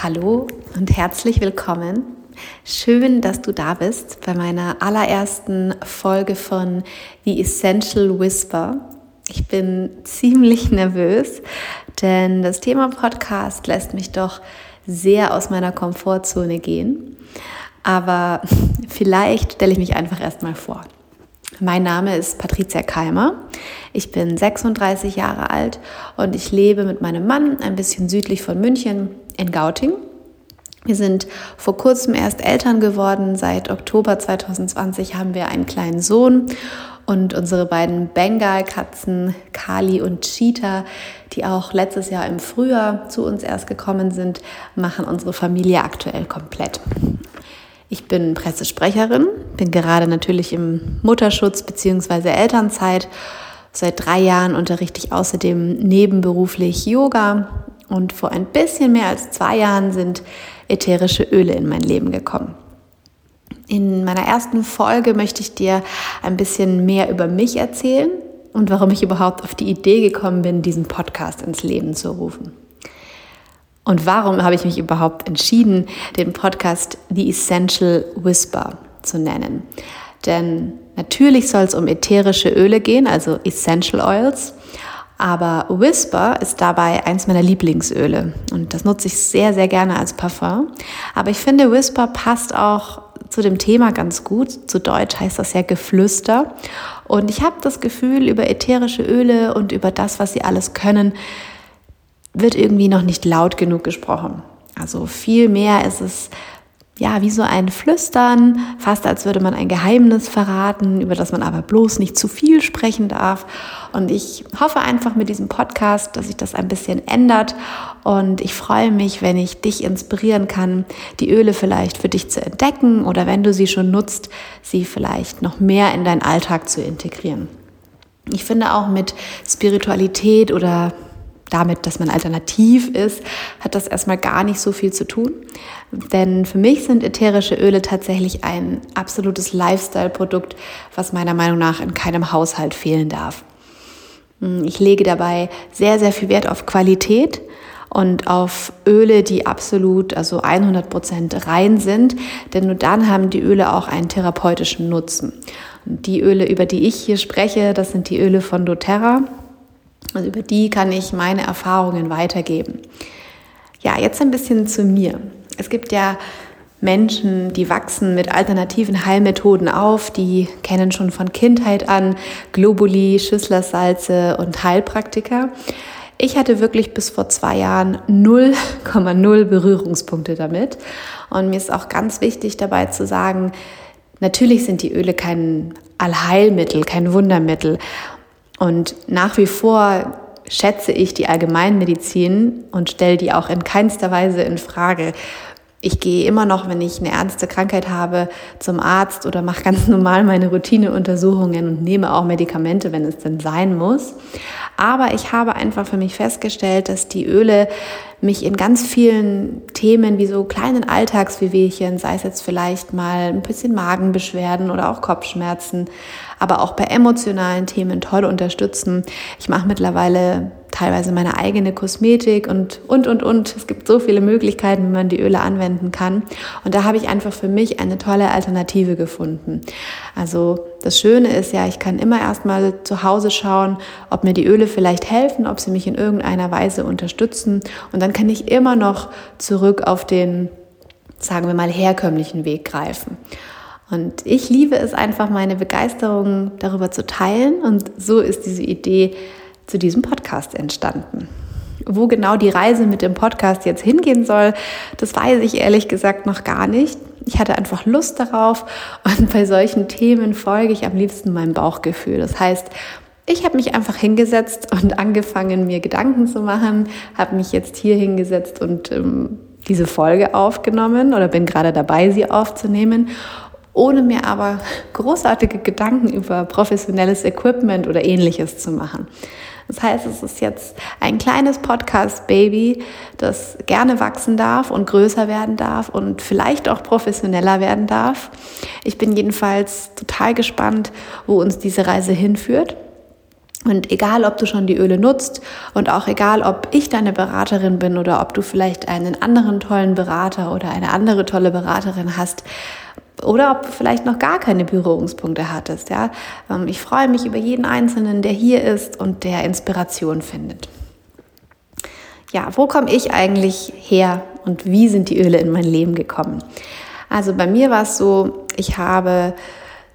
Hallo und herzlich willkommen. Schön, dass du da bist bei meiner allerersten Folge von The Essential Whisper. Ich bin ziemlich nervös, denn das Thema Podcast lässt mich doch sehr aus meiner Komfortzone gehen. Aber vielleicht stelle ich mich einfach erstmal vor. Mein Name ist Patricia Keimer. Ich bin 36 Jahre alt und ich lebe mit meinem Mann ein bisschen südlich von München in Gauting. Wir sind vor kurzem erst Eltern geworden. Seit Oktober 2020 haben wir einen kleinen Sohn und unsere beiden Bengal-Katzen Kali und Cheetah, die auch letztes Jahr im Frühjahr zu uns erst gekommen sind, machen unsere Familie aktuell komplett. Ich bin Pressesprecherin, bin gerade natürlich im Mutterschutz bzw. Elternzeit. Seit drei Jahren unterrichte ich außerdem nebenberuflich Yoga und vor ein bisschen mehr als zwei Jahren sind ätherische Öle in mein Leben gekommen. In meiner ersten Folge möchte ich dir ein bisschen mehr über mich erzählen und warum ich überhaupt auf die Idee gekommen bin, diesen Podcast ins Leben zu rufen. Und warum habe ich mich überhaupt entschieden, den Podcast The Essential Whisper zu nennen? Denn natürlich soll es um ätherische Öle gehen, also Essential Oils. Aber Whisper ist dabei eins meiner Lieblingsöle und das nutze ich sehr, sehr gerne als Parfum. Aber ich finde, Whisper passt auch zu dem Thema ganz gut. Zu Deutsch heißt das ja Geflüster. Und ich habe das Gefühl, über ätherische Öle und über das, was sie alles können, wird irgendwie noch nicht laut genug gesprochen. Also viel mehr ist es ja, wie so ein Flüstern, fast als würde man ein Geheimnis verraten, über das man aber bloß nicht zu viel sprechen darf. Und ich hoffe einfach mit diesem Podcast, dass sich das ein bisschen ändert. Und ich freue mich, wenn ich dich inspirieren kann, die Öle vielleicht für dich zu entdecken oder wenn du sie schon nutzt, sie vielleicht noch mehr in deinen Alltag zu integrieren. Ich finde auch mit Spiritualität oder damit, dass man alternativ ist, hat das erstmal gar nicht so viel zu tun. Denn für mich sind ätherische Öle tatsächlich ein absolutes Lifestyle-Produkt, was meiner Meinung nach in keinem Haushalt fehlen darf. Ich lege dabei sehr, sehr viel Wert auf Qualität und auf Öle, die absolut, also 100 Prozent rein sind, denn nur dann haben die Öle auch einen therapeutischen Nutzen. Und die Öle, über die ich hier spreche, das sind die Öle von doTERRA. Also über die kann ich meine Erfahrungen weitergeben. Ja, jetzt ein bisschen zu mir. Es gibt ja Menschen, die wachsen mit alternativen Heilmethoden auf, die kennen schon von Kindheit an Globuli, Schüsslersalze und Heilpraktiker. Ich hatte wirklich bis vor zwei Jahren 0,0 Berührungspunkte damit. Und mir ist auch ganz wichtig dabei zu sagen, natürlich sind die Öle kein Allheilmittel, kein Wundermittel. Und nach wie vor schätze ich die Allgemeinmedizin und stelle die auch in keinster Weise in Frage. Ich gehe immer noch, wenn ich eine ernste Krankheit habe, zum Arzt oder mache ganz normal meine Routineuntersuchungen und nehme auch Medikamente, wenn es denn sein muss. Aber ich habe einfach für mich festgestellt, dass die Öle mich in ganz vielen Themen wie so kleinen Alltagswehwehchen, sei es jetzt vielleicht mal ein bisschen Magenbeschwerden oder auch Kopfschmerzen, aber auch bei emotionalen Themen toll unterstützen. Ich mache mittlerweile teilweise meine eigene Kosmetik und, und, und, und. Es gibt so viele Möglichkeiten, wie man die Öle anwenden kann. Und da habe ich einfach für mich eine tolle Alternative gefunden. Also das Schöne ist ja, ich kann immer erstmal zu Hause schauen, ob mir die Öle vielleicht helfen, ob sie mich in irgendeiner Weise unterstützen. Und dann kann ich immer noch zurück auf den, sagen wir mal, herkömmlichen Weg greifen. Und ich liebe es einfach, meine Begeisterung darüber zu teilen. Und so ist diese Idee zu diesem Podcast entstanden. Wo genau die Reise mit dem Podcast jetzt hingehen soll, das weiß ich ehrlich gesagt noch gar nicht. Ich hatte einfach Lust darauf und bei solchen Themen folge ich am liebsten meinem Bauchgefühl. Das heißt, ich habe mich einfach hingesetzt und angefangen, mir Gedanken zu machen, habe mich jetzt hier hingesetzt und ähm, diese Folge aufgenommen oder bin gerade dabei, sie aufzunehmen ohne mir aber großartige Gedanken über professionelles Equipment oder ähnliches zu machen. Das heißt, es ist jetzt ein kleines Podcast-Baby, das gerne wachsen darf und größer werden darf und vielleicht auch professioneller werden darf. Ich bin jedenfalls total gespannt, wo uns diese Reise hinführt. Und egal, ob du schon die Öle nutzt und auch egal, ob ich deine Beraterin bin oder ob du vielleicht einen anderen tollen Berater oder eine andere tolle Beraterin hast, oder ob du vielleicht noch gar keine Berührungspunkte hattest. Ja? Ähm, ich freue mich über jeden Einzelnen, der hier ist und der Inspiration findet. Ja, wo komme ich eigentlich her und wie sind die Öle in mein Leben gekommen? Also bei mir war es so, ich habe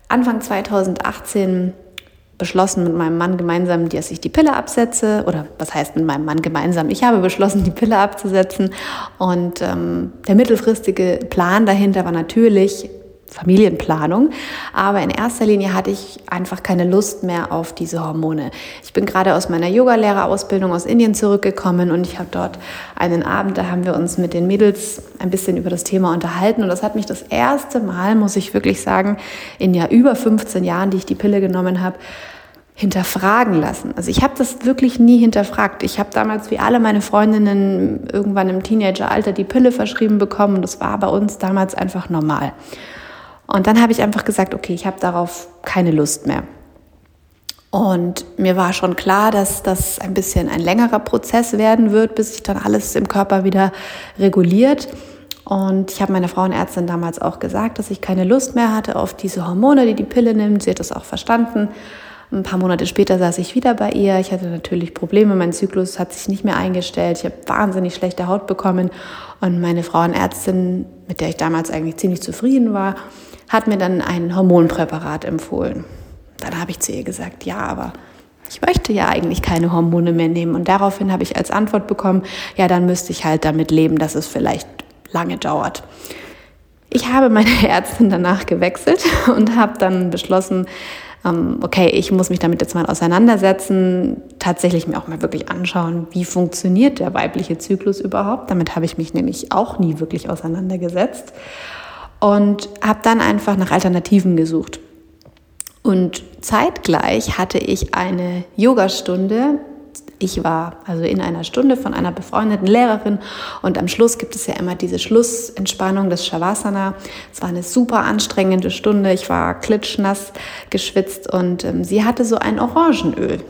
Anfang 2018 beschlossen mit meinem Mann gemeinsam, dass ich die Pille absetze. Oder was heißt mit meinem Mann gemeinsam? Ich habe beschlossen, die Pille abzusetzen. Und ähm, der mittelfristige Plan dahinter war natürlich, Familienplanung. Aber in erster Linie hatte ich einfach keine Lust mehr auf diese Hormone. Ich bin gerade aus meiner Yogalehrerausbildung aus Indien zurückgekommen und ich habe dort einen Abend, da haben wir uns mit den Mädels ein bisschen über das Thema unterhalten und das hat mich das erste Mal, muss ich wirklich sagen, in ja über 15 Jahren, die ich die Pille genommen habe, hinterfragen lassen. Also ich habe das wirklich nie hinterfragt. Ich habe damals wie alle meine Freundinnen irgendwann im Teenageralter die Pille verschrieben bekommen und das war bei uns damals einfach normal. Und dann habe ich einfach gesagt, okay, ich habe darauf keine Lust mehr. Und mir war schon klar, dass das ein bisschen ein längerer Prozess werden wird, bis sich dann alles im Körper wieder reguliert. Und ich habe meiner Frauenärztin damals auch gesagt, dass ich keine Lust mehr hatte auf diese Hormone, die die Pille nimmt. Sie hat das auch verstanden. Ein paar Monate später saß ich wieder bei ihr. Ich hatte natürlich Probleme. Mein Zyklus hat sich nicht mehr eingestellt. Ich habe wahnsinnig schlechte Haut bekommen. Und meine Frauenärztin, mit der ich damals eigentlich ziemlich zufrieden war, hat mir dann ein Hormonpräparat empfohlen. Dann habe ich zu ihr gesagt, ja, aber ich möchte ja eigentlich keine Hormone mehr nehmen. Und daraufhin habe ich als Antwort bekommen, ja, dann müsste ich halt damit leben, dass es vielleicht lange dauert. Ich habe meine Ärztin danach gewechselt und habe dann beschlossen, okay, ich muss mich damit jetzt mal auseinandersetzen, tatsächlich mir auch mal wirklich anschauen, wie funktioniert der weibliche Zyklus überhaupt. Damit habe ich mich nämlich auch nie wirklich auseinandergesetzt und habe dann einfach nach Alternativen gesucht. Und zeitgleich hatte ich eine Yogastunde. Ich war also in einer Stunde von einer befreundeten Lehrerin und am Schluss gibt es ja immer diese Schlussentspannung des Shavasana. Es war eine super anstrengende Stunde. Ich war klitschnass geschwitzt und ähm, sie hatte so ein Orangenöl.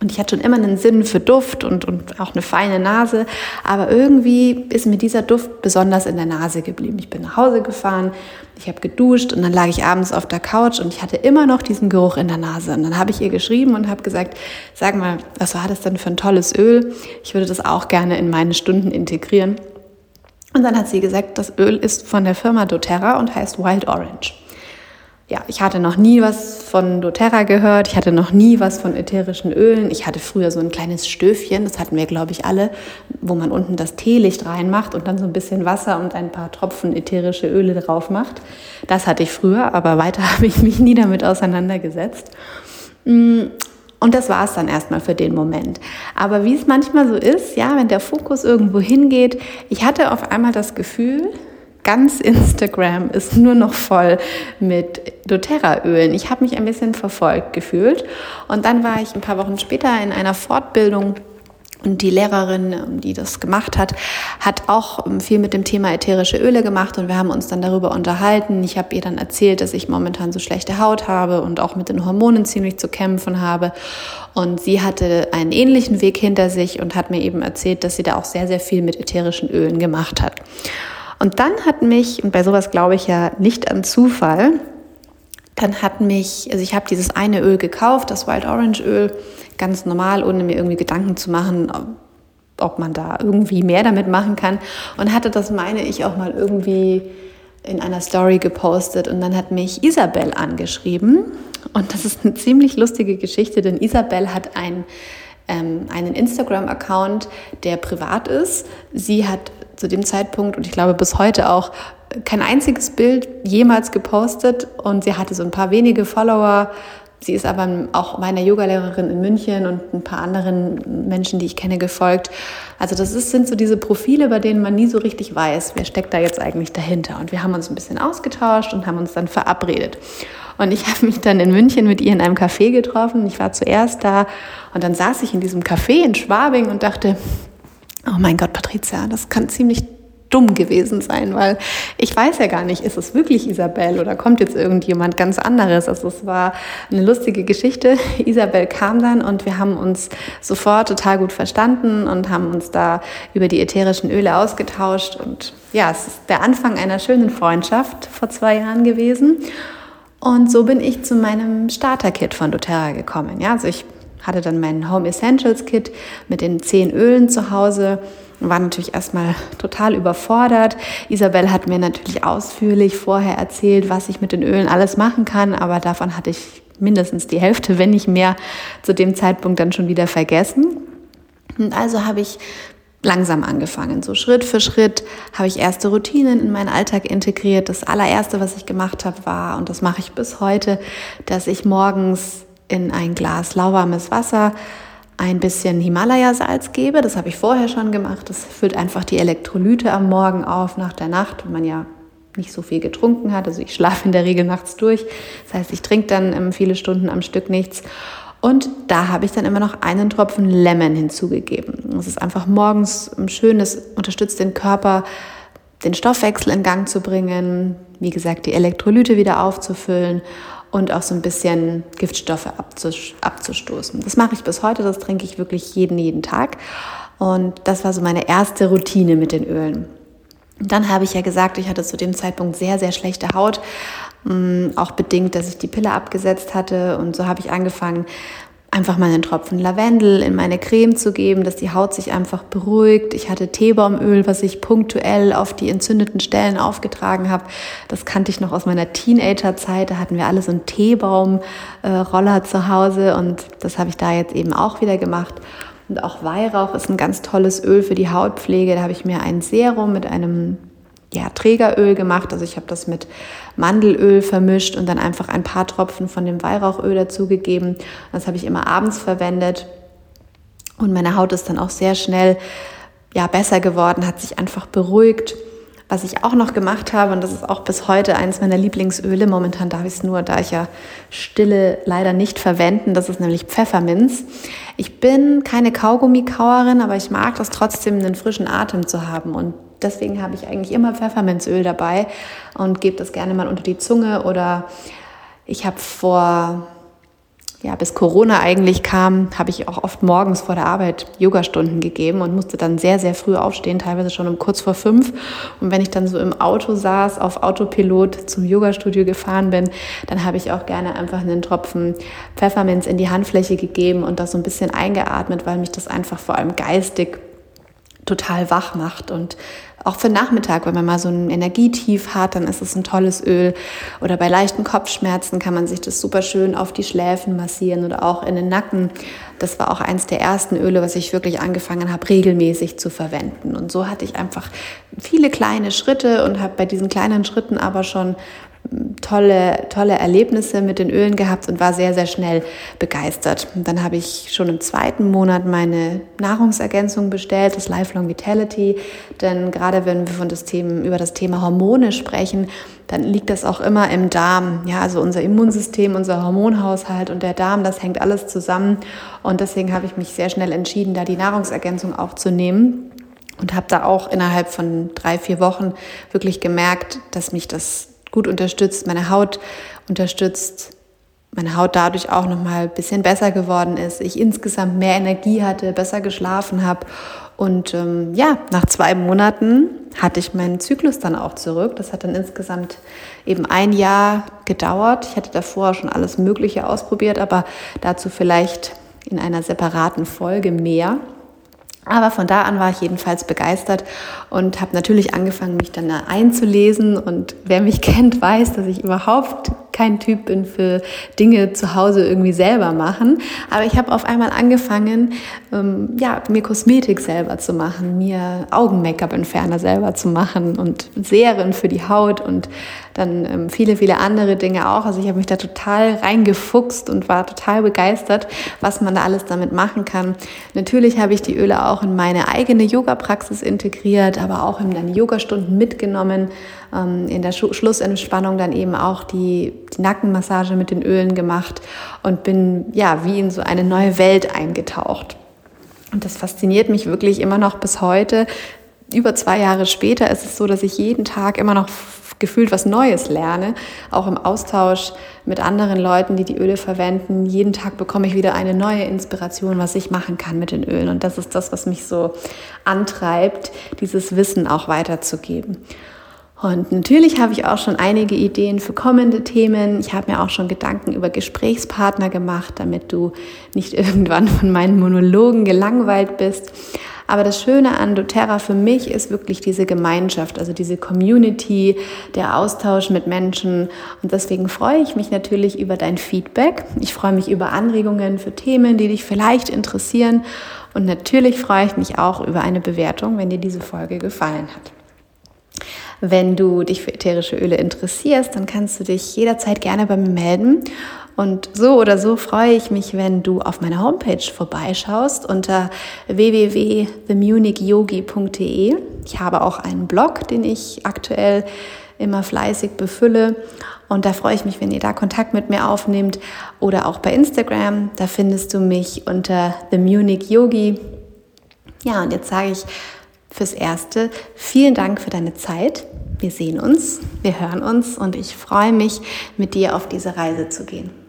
Und ich hatte schon immer einen Sinn für Duft und, und auch eine feine Nase. Aber irgendwie ist mir dieser Duft besonders in der Nase geblieben. Ich bin nach Hause gefahren, ich habe geduscht und dann lag ich abends auf der Couch und ich hatte immer noch diesen Geruch in der Nase. Und dann habe ich ihr geschrieben und habe gesagt, sag mal, was war das denn für ein tolles Öl? Ich würde das auch gerne in meine Stunden integrieren. Und dann hat sie gesagt, das Öl ist von der Firma doTERRA und heißt Wild Orange ja, ich hatte noch nie was von doTERRA gehört, ich hatte noch nie was von ätherischen Ölen. Ich hatte früher so ein kleines Stöfchen, das hatten wir, glaube ich, alle, wo man unten das Teelicht reinmacht und dann so ein bisschen Wasser und ein paar Tropfen ätherische Öle drauf macht. Das hatte ich früher, aber weiter habe ich mich nie damit auseinandergesetzt. Mm, und das war es dann erstmal für den Moment. Aber wie es manchmal so ist, ja, wenn der Fokus irgendwo hingeht, ich hatte auf einmal das Gefühl, ganz Instagram ist nur noch voll mit doTERRA-Ölen. Ich habe mich ein bisschen verfolgt gefühlt. Und dann war ich ein paar Wochen später in einer Fortbildung und die Lehrerin, die das gemacht hat, hat auch viel mit dem Thema ätherische Öle gemacht und wir haben uns dann darüber unterhalten. Ich habe ihr dann erzählt, dass ich momentan so schlechte Haut habe und auch mit den Hormonen ziemlich zu kämpfen habe. Und sie hatte einen ähnlichen Weg hinter sich und hat mir eben erzählt, dass sie da auch sehr, sehr viel mit ätherischen Ölen gemacht hat. Und dann hat mich, und bei sowas glaube ich ja nicht an Zufall, dann hat mich, also ich habe dieses eine Öl gekauft, das Wild Orange Öl, ganz normal, ohne mir irgendwie Gedanken zu machen, ob man da irgendwie mehr damit machen kann. Und hatte das, meine ich, auch mal irgendwie in einer Story gepostet. Und dann hat mich Isabel angeschrieben. Und das ist eine ziemlich lustige Geschichte, denn Isabel hat ein, ähm, einen Instagram-Account, der privat ist. Sie hat zu dem Zeitpunkt und ich glaube bis heute auch kein einziges Bild jemals gepostet und sie hatte so ein paar wenige Follower. Sie ist aber auch meiner Yogalehrerin in München und ein paar anderen Menschen, die ich kenne, gefolgt. Also das ist, sind so diese Profile, bei denen man nie so richtig weiß, wer steckt da jetzt eigentlich dahinter. Und wir haben uns ein bisschen ausgetauscht und haben uns dann verabredet. Und ich habe mich dann in München mit ihr in einem Café getroffen. Ich war zuerst da und dann saß ich in diesem Café in Schwabing und dachte, Oh mein Gott, Patricia, das kann ziemlich dumm gewesen sein, weil ich weiß ja gar nicht, ist es wirklich Isabel oder kommt jetzt irgendjemand ganz anderes? Also es war eine lustige Geschichte. Isabel kam dann und wir haben uns sofort total gut verstanden und haben uns da über die ätherischen Öle ausgetauscht und ja, es ist der Anfang einer schönen Freundschaft vor zwei Jahren gewesen. Und so bin ich zu meinem Starter-Kit von doTERRA gekommen. Ja, also ich hatte dann mein Home Essentials Kit mit den zehn Ölen zu Hause war natürlich erstmal total überfordert. Isabel hat mir natürlich ausführlich vorher erzählt, was ich mit den Ölen alles machen kann, aber davon hatte ich mindestens die Hälfte, wenn nicht mehr, zu dem Zeitpunkt dann schon wieder vergessen. Und also habe ich langsam angefangen. So Schritt für Schritt habe ich erste Routinen in meinen Alltag integriert. Das allererste, was ich gemacht habe, war, und das mache ich bis heute, dass ich morgens in ein Glas lauwarmes Wasser ein bisschen Himalaya-Salz gebe. Das habe ich vorher schon gemacht. Das füllt einfach die Elektrolyte am Morgen auf nach der Nacht, wenn man ja nicht so viel getrunken hat. Also ich schlafe in der Regel nachts durch. Das heißt, ich trinke dann ähm, viele Stunden am Stück nichts. Und da habe ich dann immer noch einen Tropfen Lemon hinzugegeben. Das ist einfach morgens schön, es unterstützt den Körper, den Stoffwechsel in Gang zu bringen, wie gesagt, die Elektrolyte wieder aufzufüllen und auch so ein bisschen Giftstoffe abzustoßen. Das mache ich bis heute, das trinke ich wirklich jeden, jeden Tag. Und das war so meine erste Routine mit den Ölen. Dann habe ich ja gesagt, ich hatte zu dem Zeitpunkt sehr, sehr schlechte Haut, mm, auch bedingt, dass ich die Pille abgesetzt hatte. Und so habe ich angefangen, einfach mal einen Tropfen Lavendel in meine Creme zu geben, dass die Haut sich einfach beruhigt. Ich hatte Teebaumöl, was ich punktuell auf die entzündeten Stellen aufgetragen habe. Das kannte ich noch aus meiner Teenagerzeit. Da hatten wir alle so einen Teebaumroller äh, zu Hause und das habe ich da jetzt eben auch wieder gemacht. Und auch Weihrauch ist ein ganz tolles Öl für die Hautpflege. Da habe ich mir ein Serum mit einem ja, Trägeröl gemacht. Also ich habe das mit Mandelöl vermischt und dann einfach ein paar Tropfen von dem Weihrauchöl dazugegeben. Das habe ich immer abends verwendet. Und meine Haut ist dann auch sehr schnell ja, besser geworden, hat sich einfach beruhigt. Was ich auch noch gemacht habe, und das ist auch bis heute eines meiner Lieblingsöle, momentan darf ich es nur, da ich ja Stille leider nicht verwenden, das ist nämlich Pfefferminz. Ich bin keine Kaugummikauerin, aber ich mag das trotzdem, einen frischen Atem zu haben. Und deswegen habe ich eigentlich immer Pfefferminzöl dabei und gebe das gerne mal unter die Zunge oder ich habe vor ja, bis Corona eigentlich kam, habe ich auch oft morgens vor der Arbeit Yogastunden gegeben und musste dann sehr, sehr früh aufstehen, teilweise schon um kurz vor fünf. Und wenn ich dann so im Auto saß, auf Autopilot zum Yogastudio gefahren bin, dann habe ich auch gerne einfach einen Tropfen Pfefferminz in die Handfläche gegeben und das so ein bisschen eingeatmet, weil mich das einfach vor allem geistig total wach macht und auch für Nachmittag, wenn man mal so ein Energietief hat, dann ist es ein tolles Öl. Oder bei leichten Kopfschmerzen kann man sich das super schön auf die Schläfen massieren oder auch in den Nacken. Das war auch eins der ersten Öle, was ich wirklich angefangen habe, regelmäßig zu verwenden. Und so hatte ich einfach viele kleine Schritte und habe bei diesen kleinen Schritten aber schon tolle, tolle Erlebnisse mit den Ölen gehabt und war sehr, sehr schnell begeistert. Und dann habe ich schon im zweiten Monat meine Nahrungsergänzung bestellt, das Lifelong Vitality. Denn gerade wenn wir von das Thema, über das Thema Hormone sprechen, dann liegt das auch immer im Darm. Ja, also unser Immunsystem, unser Hormonhaushalt und der Darm, das hängt alles zusammen. Und deswegen habe ich mich sehr schnell entschieden, da die Nahrungsergänzung aufzunehmen und habe da auch innerhalb von drei, vier Wochen wirklich gemerkt, dass mich das gut unterstützt, meine Haut unterstützt, meine Haut dadurch auch noch mal ein bisschen besser geworden ist, ich insgesamt mehr Energie hatte, besser geschlafen habe und ähm, ja, nach zwei Monaten hatte ich meinen Zyklus dann auch zurück. Das hat dann insgesamt eben ein Jahr gedauert. Ich hatte davor schon alles Mögliche ausprobiert, aber dazu vielleicht in einer separaten Folge mehr. Aber von da an war ich jedenfalls begeistert und habe natürlich angefangen, mich dann einzulesen. Und wer mich kennt, weiß, dass ich überhaupt kein Typ bin für Dinge zu Hause irgendwie selber machen. Aber ich habe auf einmal angefangen, ähm, ja, mir Kosmetik selber zu machen, mir Augen-Make-up-Entferner selber zu machen und Serien für die Haut und dann ähm, viele, viele andere Dinge auch. Also ich habe mich da total reingefuchst und war total begeistert, was man da alles damit machen kann. Natürlich habe ich die Öle auch in meine eigene Yoga-Praxis integriert, aber auch in meine Yogastunden mitgenommen. Ähm, in der Schlussentspannung dann eben auch die, die Nackenmassage mit den Ölen gemacht und bin ja wie in so eine neue Welt eingetaucht. Und das fasziniert mich wirklich immer noch bis heute, über zwei Jahre später ist es so, dass ich jeden Tag immer noch gefühlt was Neues lerne, auch im Austausch mit anderen Leuten, die die Öle verwenden. Jeden Tag bekomme ich wieder eine neue Inspiration, was ich machen kann mit den Ölen. Und das ist das, was mich so antreibt, dieses Wissen auch weiterzugeben. Und natürlich habe ich auch schon einige Ideen für kommende Themen. Ich habe mir auch schon Gedanken über Gesprächspartner gemacht, damit du nicht irgendwann von meinen Monologen gelangweilt bist. Aber das Schöne an doTERRA für mich ist wirklich diese Gemeinschaft, also diese Community, der Austausch mit Menschen. Und deswegen freue ich mich natürlich über dein Feedback. Ich freue mich über Anregungen für Themen, die dich vielleicht interessieren. Und natürlich freue ich mich auch über eine Bewertung, wenn dir diese Folge gefallen hat. Wenn du dich für ätherische Öle interessierst, dann kannst du dich jederzeit gerne bei mir melden. Und so oder so freue ich mich, wenn du auf meiner Homepage vorbeischaust unter www.themunichyogi.de. Ich habe auch einen Blog, den ich aktuell immer fleißig befülle. Und da freue ich mich, wenn ihr da Kontakt mit mir aufnehmt oder auch bei Instagram. Da findest du mich unter The Munich Yogi. Ja, und jetzt sage ich fürs Erste vielen Dank für deine Zeit. Wir sehen uns, wir hören uns und ich freue mich, mit dir auf diese Reise zu gehen.